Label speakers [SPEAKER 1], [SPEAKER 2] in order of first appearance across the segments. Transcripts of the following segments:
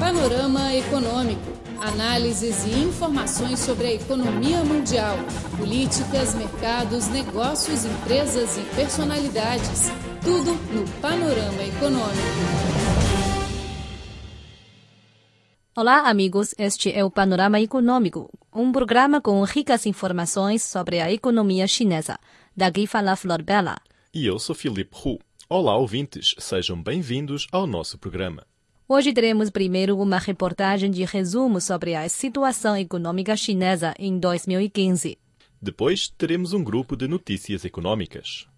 [SPEAKER 1] Panorama Econômico. Análises e informações sobre a economia mundial, políticas, mercados, negócios, empresas e personalidades. Tudo no Panorama Econômico.
[SPEAKER 2] Olá, amigos. Este é o Panorama Econômico, um programa com ricas informações sobre a economia chinesa. Daqui fala Flor Bela.
[SPEAKER 3] E eu sou Filipe Hu. Olá, ouvintes. Sejam bem-vindos ao nosso programa.
[SPEAKER 2] Hoje teremos primeiro uma reportagem de resumo sobre a situação econômica chinesa em 2015.
[SPEAKER 3] Depois teremos um grupo de notícias econômicas.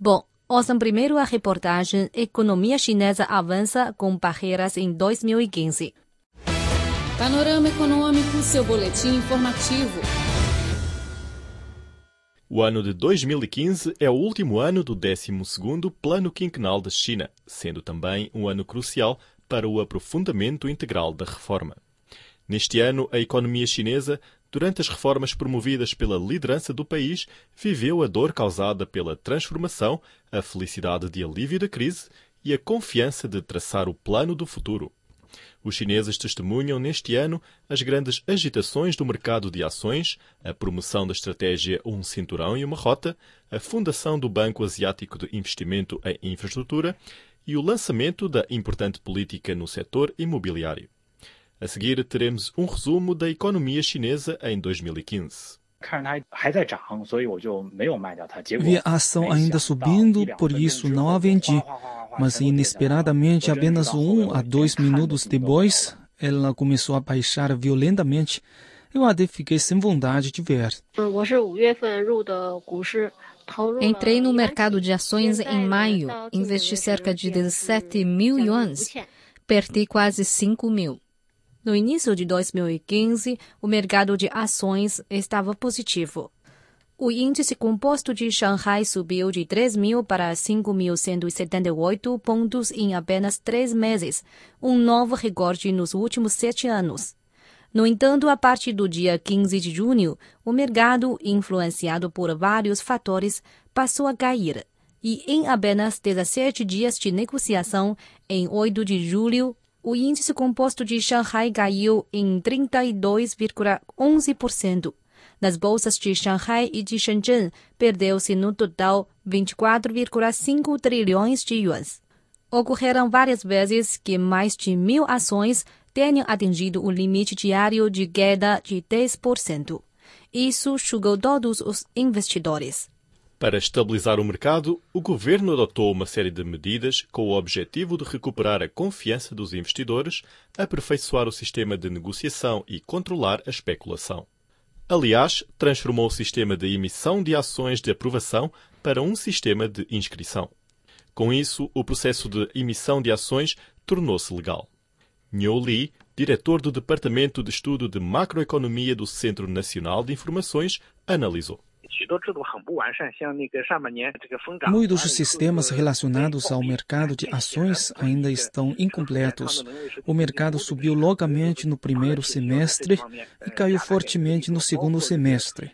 [SPEAKER 2] Bom, ouçam primeiro a reportagem Economia Chinesa avança com barreiras em 2015.
[SPEAKER 1] Panorama Econômico, seu boletim informativo.
[SPEAKER 3] O ano de 2015 é o último ano do 12º Plano Quinquenal da China, sendo também um ano crucial para o aprofundamento integral da reforma. Neste ano, a economia chinesa, durante as reformas promovidas pela liderança do país, viveu a dor causada pela transformação, a felicidade de alívio da crise e a confiança de traçar o plano do futuro. Os chineses testemunham neste ano as grandes agitações do mercado de ações, a promoção da estratégia Um Cinturão e uma Rota, a fundação do Banco Asiático de Investimento em Infraestrutura e o lançamento da importante política no setor imobiliário. A seguir, teremos um resumo da economia chinesa em 2015.
[SPEAKER 4] Vi a ação ainda subindo, por isso não a vendi. Mas inesperadamente, apenas um a dois minutos depois, ela começou a baixar violentamente. Eu até fiquei sem vontade de ver.
[SPEAKER 2] Entrei no mercado de ações em maio, investi cerca de 17 mil yuans, perdi quase 5 mil. No início de 2015, o mercado de ações estava positivo. O índice composto de Xangai subiu de 3 mil para 5.178 pontos em apenas três meses, um novo recorde nos últimos sete anos. No entanto, a partir do dia 15 de junho, o mercado, influenciado por vários fatores, passou a cair. E em apenas 17 dias de negociação, em 8 de julho, o índice composto de Xangai caiu em 32,11%. Nas bolsas de Xangai e de Shenzhen, perdeu-se no total 24,5 trilhões de yuans. Ocorreram várias vezes que mais de mil ações tenham atingido o limite diário de queda de 10%. Isso chugou todos os investidores.
[SPEAKER 3] Para estabilizar o mercado, o governo adotou uma série de medidas com o objetivo de recuperar a confiança dos investidores, aperfeiçoar o sistema de negociação e controlar a especulação. Aliás, transformou o sistema de emissão de ações de aprovação para um sistema de inscrição. Com isso, o processo de emissão de ações tornou-se legal. Niu Li, diretor do Departamento de Estudo de Macroeconomia do Centro Nacional de Informações, analisou.
[SPEAKER 4] Muitos sistemas relacionados ao mercado de ações ainda estão incompletos. O mercado subiu logamente no primeiro semestre e caiu fortemente no segundo semestre.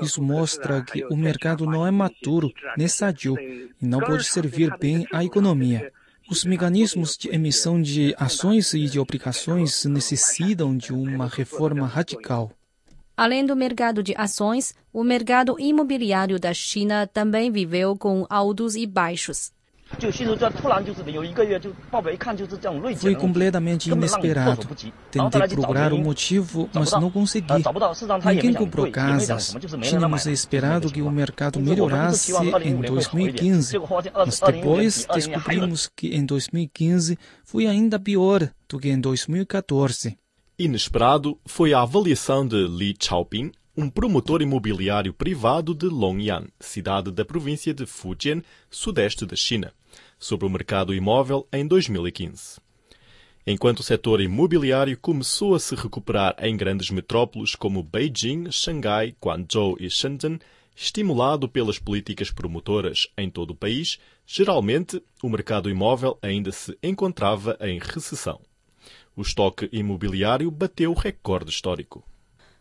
[SPEAKER 4] Isso mostra que o mercado não é maturo nem sadio e não pode servir bem à economia. Os mecanismos de emissão de ações e de obrigações necessitam de uma reforma radical.
[SPEAKER 2] Além do mercado de ações, o mercado imobiliário da China também viveu com altos e baixos.
[SPEAKER 4] Foi completamente inesperado. Tentei procurar o motivo, mas não consegui. Ninguém comprou casas. Tínhamos esperado que o mercado melhorasse em 2015, mas depois descobrimos que em 2015 foi ainda pior do que em 2014.
[SPEAKER 3] Inesperado foi a avaliação de Li Chaoping, um promotor imobiliário privado de Longyan, cidade da província de Fujian, sudeste da China, sobre o mercado imóvel em 2015. Enquanto o setor imobiliário começou a se recuperar em grandes metrópoles como Beijing, Xangai, Guangzhou e Shenzhen, estimulado pelas políticas promotoras em todo o país, geralmente o mercado imóvel ainda se encontrava em recessão. O estoque imobiliário bateu recorde histórico.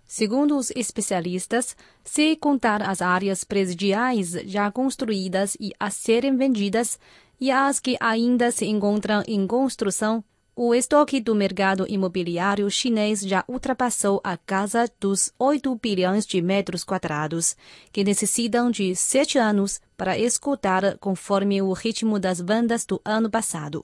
[SPEAKER 2] Segundo os especialistas, se contar as áreas presidiais já construídas e a serem vendidas e as que ainda se encontram em construção, o estoque do mercado imobiliário chinês já ultrapassou a casa dos 8 bilhões de metros quadrados, que necessitam de sete anos para escutar conforme o ritmo das vendas do ano passado.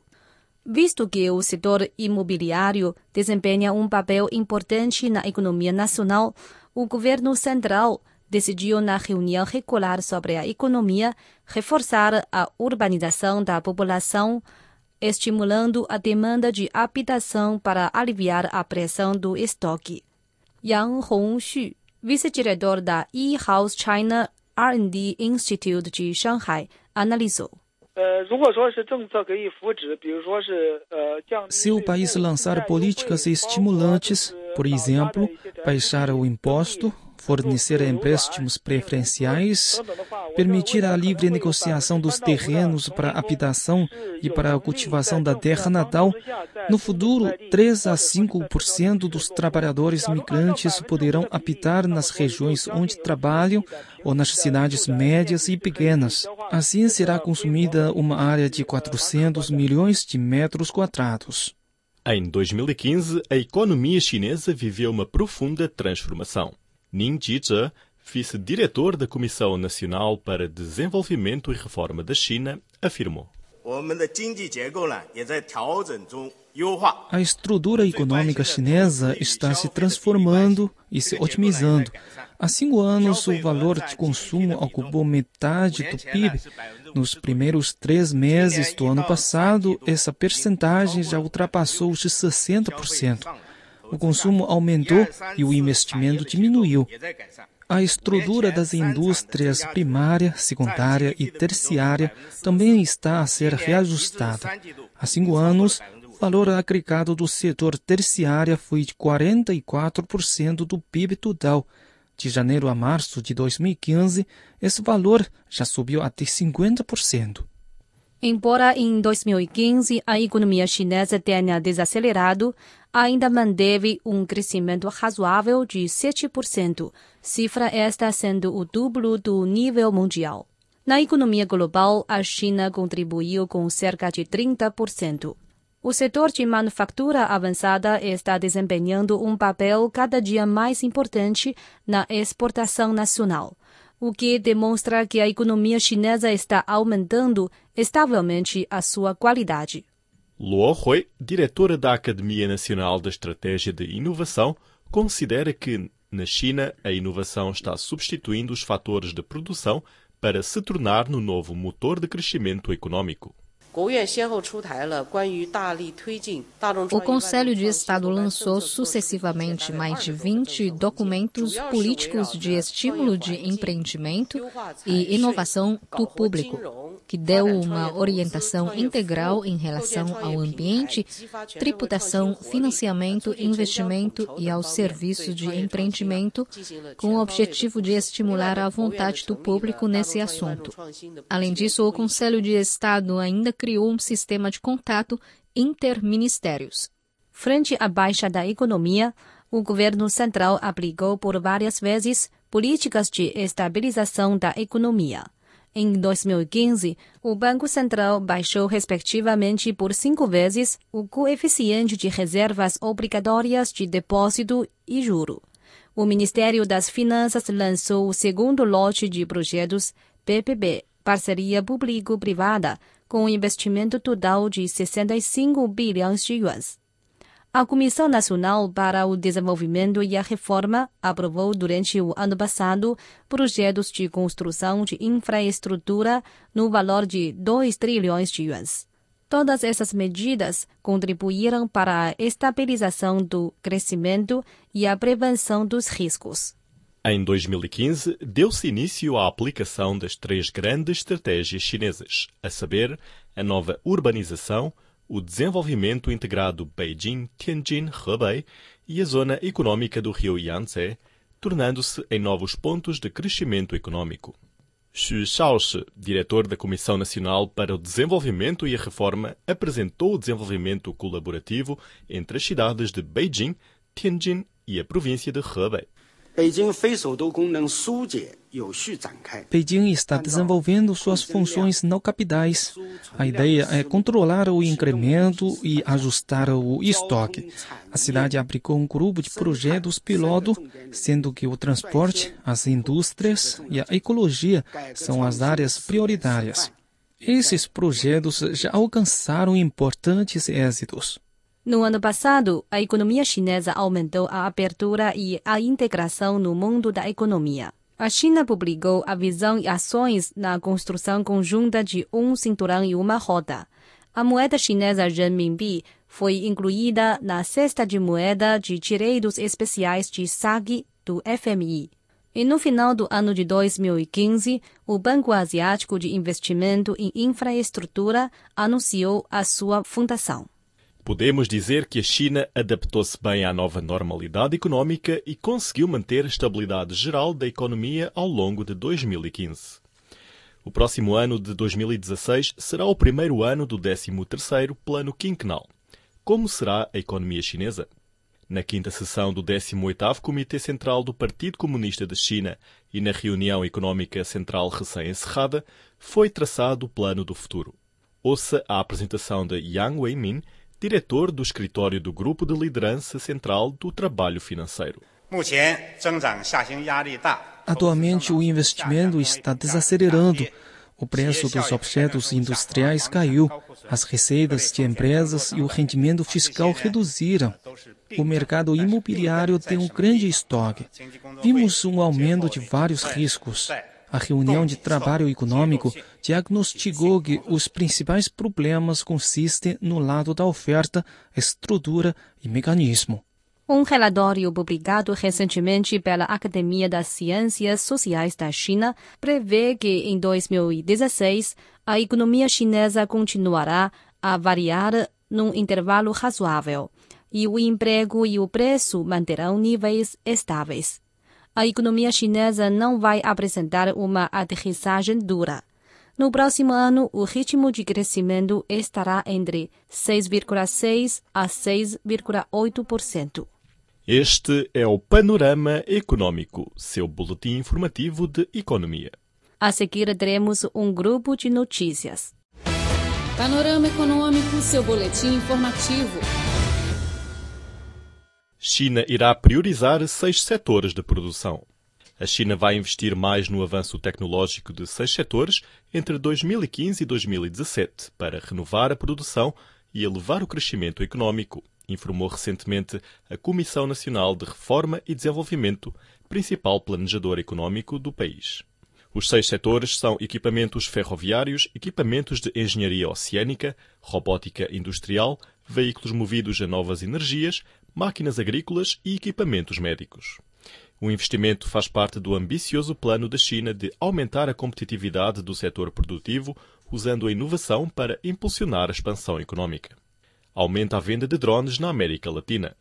[SPEAKER 2] Visto que o setor imobiliário desempenha um papel importante na economia nacional, o governo central decidiu na reunião regular sobre a economia reforçar a urbanização da população, estimulando a demanda de habitação para aliviar a pressão do estoque. Yang Hongxu, vice-diretor da E-House China R&D Institute de Shanghai, analisou.
[SPEAKER 4] Se o país lançar políticas estimulantes, por exemplo, baixar o imposto, fornecer empréstimos preferenciais, permitir a livre negociação dos terrenos para habitação e para a cultivação da terra natal, no futuro, 3 a 5% dos trabalhadores migrantes poderão habitar nas regiões onde trabalham ou nas cidades médias e pequenas. Assim será consumida uma área de 400 milhões de metros quadrados.
[SPEAKER 3] Em 2015, a economia chinesa viveu uma profunda transformação. Ning Jizhe, vice-diretor da Comissão Nacional para Desenvolvimento e Reforma da China, afirmou.
[SPEAKER 4] A estrutura econômica chinesa está se transformando e se otimizando. Há cinco anos, o valor de consumo ocupou metade do PIB. Nos primeiros três meses do ano passado, essa percentagem já ultrapassou os 60% o consumo aumentou e o investimento diminuiu. A estrutura das indústrias primária, secundária e terciária também está a ser reajustada. Há cinco anos, o valor agregado do setor terciário foi de 44% do PIB total. De janeiro a março de 2015, esse valor já subiu até 50%.
[SPEAKER 2] Embora em 2015 a economia chinesa tenha desacelerado, ainda manteve um crescimento razoável de 7%, cifra esta sendo o duplo do nível mundial. Na economia global, a China contribuiu com cerca de 30%. O setor de manufatura avançada está desempenhando um papel cada dia mais importante na exportação nacional o que demonstra que a economia chinesa está aumentando estavelmente a sua qualidade.
[SPEAKER 3] Luo Hui, diretora da Academia Nacional da Estratégia de Inovação, considera que, na China, a inovação está substituindo os fatores de produção para se tornar no novo motor de crescimento econômico.
[SPEAKER 2] O Conselho de Estado lançou sucessivamente mais de 20 documentos políticos de estímulo de empreendimento e inovação do público, que deu uma orientação integral em relação ao ambiente, tributação, financiamento, investimento e aos serviços de empreendimento, com o objetivo de estimular a vontade do público nesse assunto. Além disso, o Conselho de Estado ainda criou criou um sistema de contato interministérios. Frente à baixa da economia, o governo central aplicou por várias vezes políticas de estabilização da economia. Em 2015, o Banco Central baixou respectivamente por cinco vezes o coeficiente de reservas obrigatórias de depósito e juro. O Ministério das Finanças lançou o segundo lote de projetos PPB, parceria público-privada, com um investimento total de 65 bilhões de yuans. A Comissão Nacional para o Desenvolvimento e a Reforma aprovou durante o ano passado projetos de construção de infraestrutura no valor de 2 trilhões de yuans. Todas essas medidas contribuíram para a estabilização do crescimento e a prevenção dos riscos.
[SPEAKER 3] Em 2015, deu-se início à aplicação das três grandes estratégias chinesas, a saber, a nova urbanização, o desenvolvimento integrado Beijing-Tianjin-Hebei e a zona econômica do rio Yangtze, tornando-se em novos pontos de crescimento econômico. Xu Shaoshi, diretor da Comissão Nacional para o Desenvolvimento e a Reforma, apresentou o desenvolvimento colaborativo entre as cidades de Beijing, Tianjin e a província de Hebei.
[SPEAKER 4] Está desenvolvendo suas funções não capitais. A ideia é controlar o incremento e ajustar o estoque. A cidade aplicou um grupo de projetos piloto, sendo que o transporte, as indústrias e a ecologia são as áreas prioritárias. Esses projetos já alcançaram importantes êxitos.
[SPEAKER 2] No ano passado, a economia chinesa aumentou a abertura e a integração no mundo da economia. A China publicou a visão e ações na construção conjunta de um cinturão e uma roda. A moeda chinesa renminbi foi incluída na cesta de moeda de direitos especiais de SAG do FMI. E no final do ano de 2015, o Banco Asiático de Investimento em Infraestrutura anunciou a sua fundação.
[SPEAKER 3] Podemos dizer que a China adaptou-se bem à nova normalidade económica e conseguiu manter a estabilidade geral da economia ao longo de 2015. O próximo ano de 2016 será o primeiro ano do 13º Plano Quinquenal. Como será a economia chinesa? Na quinta sessão do 18º Comitê Central do Partido Comunista da China e na reunião económica central recém-encerrada, foi traçado o plano do futuro. Ouça a apresentação de Yang Weimin, diretor do escritório do Grupo de Liderança Central do Trabalho Financeiro.
[SPEAKER 4] Atualmente, o investimento está desacelerando. O preço dos objetos industriais caiu, as receitas de empresas e o rendimento fiscal reduziram. O mercado imobiliário tem um grande estoque. Vimos um aumento de vários riscos. A reunião de trabalho econômico diagnosticou que os principais problemas consistem no lado da oferta, estrutura e mecanismo.
[SPEAKER 2] Um relatório publicado recentemente pela Academia das Ciências Sociais da China prevê que em 2016 a economia chinesa continuará a variar num intervalo razoável e o emprego e o preço manterão níveis estáveis a economia chinesa não vai apresentar uma aterrissagem dura. No próximo ano, o ritmo de crescimento estará entre 6,6% a 6,8%.
[SPEAKER 3] Este é o Panorama Econômico, seu boletim informativo de economia.
[SPEAKER 2] A seguir, teremos um grupo de notícias.
[SPEAKER 1] Panorama Econômico, seu boletim informativo.
[SPEAKER 3] China irá priorizar seis setores de produção. A China vai investir mais no avanço tecnológico de seis setores entre 2015 e 2017 para renovar a produção e elevar o crescimento econômico, informou recentemente a Comissão Nacional de Reforma e Desenvolvimento, principal planejador econômico do país. Os seis setores são equipamentos ferroviários, equipamentos de engenharia oceânica, robótica industrial, veículos movidos a novas energias, máquinas agrícolas e equipamentos médicos. O investimento faz parte do ambicioso plano da China de aumentar a competitividade do setor produtivo usando a inovação para impulsionar a expansão econômica. Aumenta a venda de drones na América Latina.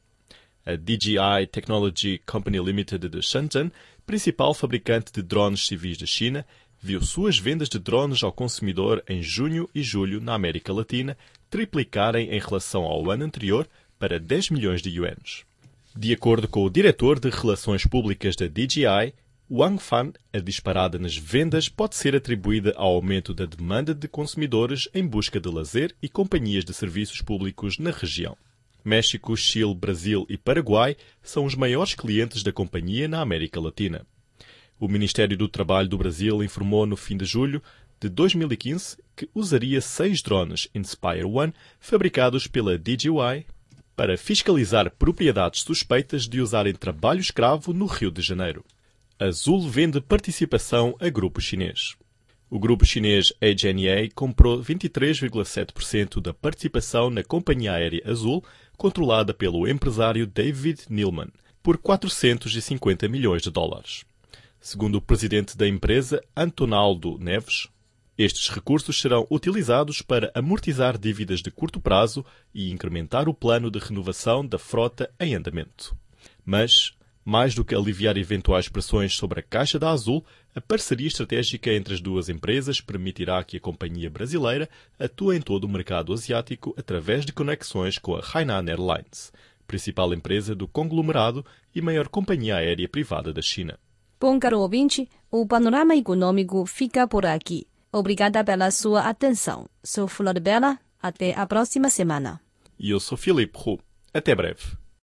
[SPEAKER 3] A DJI Technology Company Limited de Shenzhen, principal fabricante de drones civis da China, viu suas vendas de drones ao consumidor em junho e julho na América Latina triplicarem em relação ao ano anterior para 10 milhões de yuans. De acordo com o diretor de Relações Públicas da DJI, Wang Fan, a disparada nas vendas pode ser atribuída ao aumento da demanda de consumidores em busca de lazer e companhias de serviços públicos na região. México, Chile, Brasil e Paraguai são os maiores clientes da companhia na América Latina. O Ministério do Trabalho do Brasil informou no fim de julho de 2015 que usaria seis drones Inspire One fabricados pela DJI para fiscalizar propriedades suspeitas de usarem trabalho escravo no Rio de Janeiro. Azul vende participação a grupo chinês. O grupo chinês AGNA comprou 23,7% da participação na companhia aérea Azul, controlada pelo empresário David Neilman, por 450 milhões de dólares. Segundo o presidente da empresa, Antonaldo Neves, estes recursos serão utilizados para amortizar dívidas de curto prazo e incrementar o plano de renovação da frota em andamento. Mas, mais do que aliviar eventuais pressões sobre a caixa da Azul, a parceria estratégica entre as duas empresas permitirá que a companhia brasileira atue em todo o mercado asiático através de conexões com a Hainan Airlines, principal empresa do conglomerado e maior companhia aérea privada da China.
[SPEAKER 2] Bom, caro ouvinte, o panorama econômico fica por aqui. Obrigada pela sua atenção. Sou Flor Bela. Até a próxima semana.
[SPEAKER 3] E eu sou Filipe Hu. Até breve.